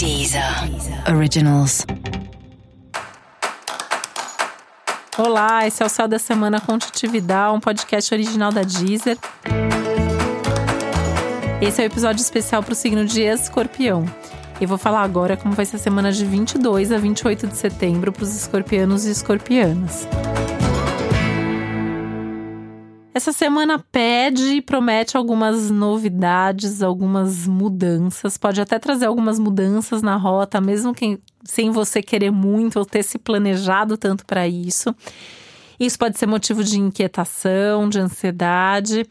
Deezer Originals. Olá, esse é o Céu da Semana Contitividade, um podcast original da Deezer. Esse é o um episódio especial para o signo de Escorpião. Eu vou falar agora como vai ser a semana de 22 a 28 de setembro para os escorpianos e escorpianas. Essa semana pede e promete algumas novidades, algumas mudanças. Pode até trazer algumas mudanças na rota, mesmo sem você querer muito ou ter se planejado tanto para isso. Isso pode ser motivo de inquietação, de ansiedade.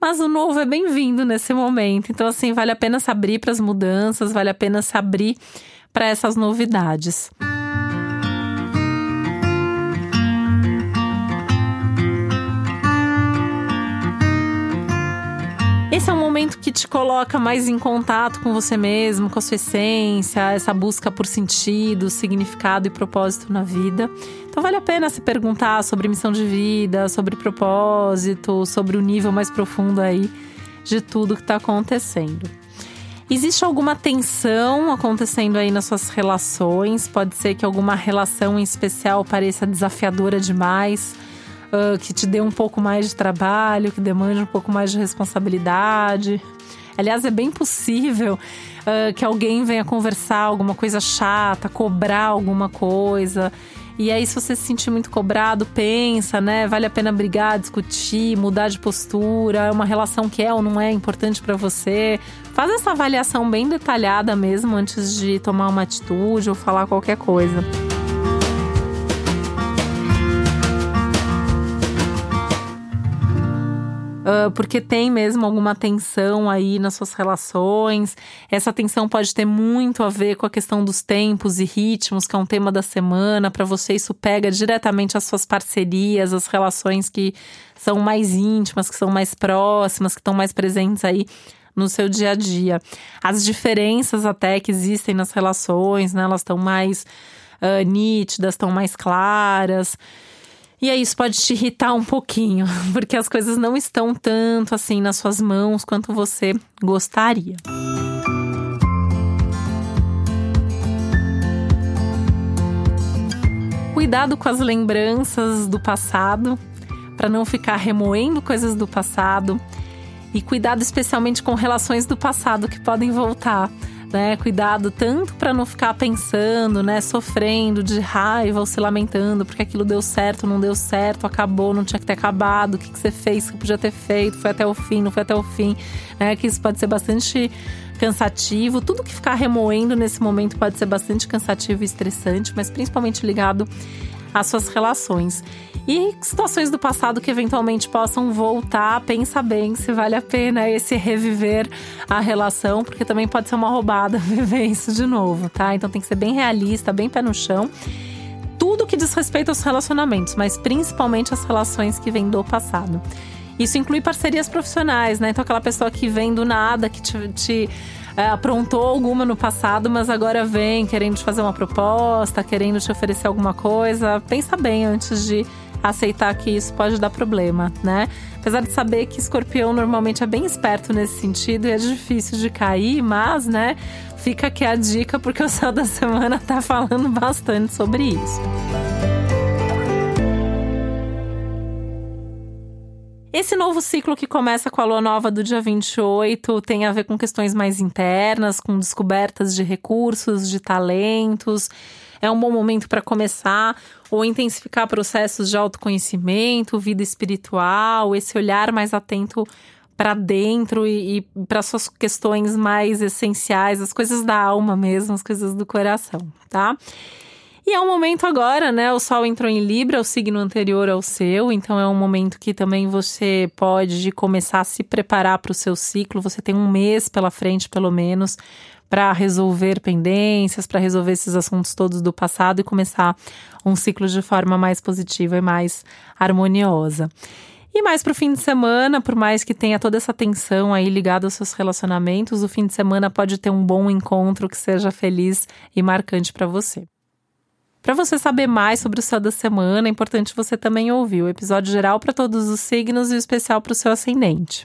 Mas o novo é bem-vindo nesse momento. Então, assim, vale a pena se abrir para as mudanças, vale a pena se abrir para essas novidades. Esse momento que te coloca mais em contato com você mesmo, com a sua essência, essa busca por sentido, significado e propósito na vida. Então vale a pena se perguntar sobre missão de vida, sobre propósito, sobre o nível mais profundo aí de tudo que está acontecendo. Existe alguma tensão acontecendo aí nas suas relações? Pode ser que alguma relação em especial pareça desafiadora demais uh, que te dê um pouco mais de trabalho, que demande um pouco mais de responsabilidade. Aliás, é bem possível uh, que alguém venha conversar alguma coisa chata, cobrar alguma coisa. E aí, se você se sentir muito cobrado, pensa, né? Vale a pena brigar, discutir, mudar de postura. É uma relação que é ou não é importante para você. Faz essa avaliação bem detalhada mesmo antes de tomar uma atitude ou falar qualquer coisa. Uh, porque tem mesmo alguma tensão aí nas suas relações. Essa tensão pode ter muito a ver com a questão dos tempos e ritmos, que é um tema da semana. Para você, isso pega diretamente as suas parcerias, as relações que são mais íntimas, que são mais próximas, que estão mais presentes aí no seu dia a dia. As diferenças até que existem nas relações, né? Elas estão mais uh, nítidas, estão mais claras. E aí isso pode te irritar um pouquinho, porque as coisas não estão tanto assim nas suas mãos quanto você gostaria. Cuidado com as lembranças do passado, para não ficar remoendo coisas do passado. E cuidado especialmente com relações do passado que podem voltar né? Cuidado tanto para não ficar pensando, né? Sofrendo de raiva ou se lamentando porque aquilo deu certo, não deu certo, acabou, não tinha que ter acabado, o que, que você fez que podia ter feito, foi até o fim, não foi até o fim, né? Que isso pode ser bastante cansativo. Tudo que ficar remoendo nesse momento pode ser bastante cansativo e estressante, mas principalmente ligado às suas relações. E situações do passado que eventualmente possam voltar, pensa bem se vale a pena esse reviver a relação, porque também pode ser uma roubada viver isso de novo, tá? Então tem que ser bem realista, bem pé no chão. Tudo que diz respeito aos relacionamentos, mas principalmente as relações que vêm do passado. Isso inclui parcerias profissionais, né? Então aquela pessoa que vem do nada, que te, te é, aprontou alguma no passado, mas agora vem querendo te fazer uma proposta, querendo te oferecer alguma coisa. Pensa bem antes de aceitar que isso pode dar problema, né? Apesar de saber que escorpião normalmente é bem esperto nesse sentido e é difícil de cair, mas, né, fica aqui a dica porque o céu da semana tá falando bastante sobre isso. Esse novo ciclo que começa com a lua nova do dia 28 tem a ver com questões mais internas, com descobertas de recursos, de talentos é um bom momento para começar ou intensificar processos de autoconhecimento, vida espiritual, esse olhar mais atento para dentro e, e para suas questões mais essenciais, as coisas da alma mesmo, as coisas do coração, tá? E é um momento agora, né? O Sol entrou em Libra, o signo anterior ao seu, então é um momento que também você pode começar a se preparar para o seu ciclo. Você tem um mês pela frente, pelo menos, para resolver pendências, para resolver esses assuntos todos do passado e começar um ciclo de forma mais positiva e mais harmoniosa. E mais para o fim de semana, por mais que tenha toda essa tensão aí ligada aos seus relacionamentos, o fim de semana pode ter um bom encontro que seja feliz e marcante para você. Para você saber mais sobre o céu da semana, é importante você também ouvir o episódio geral para todos os signos e o especial para o seu ascendente.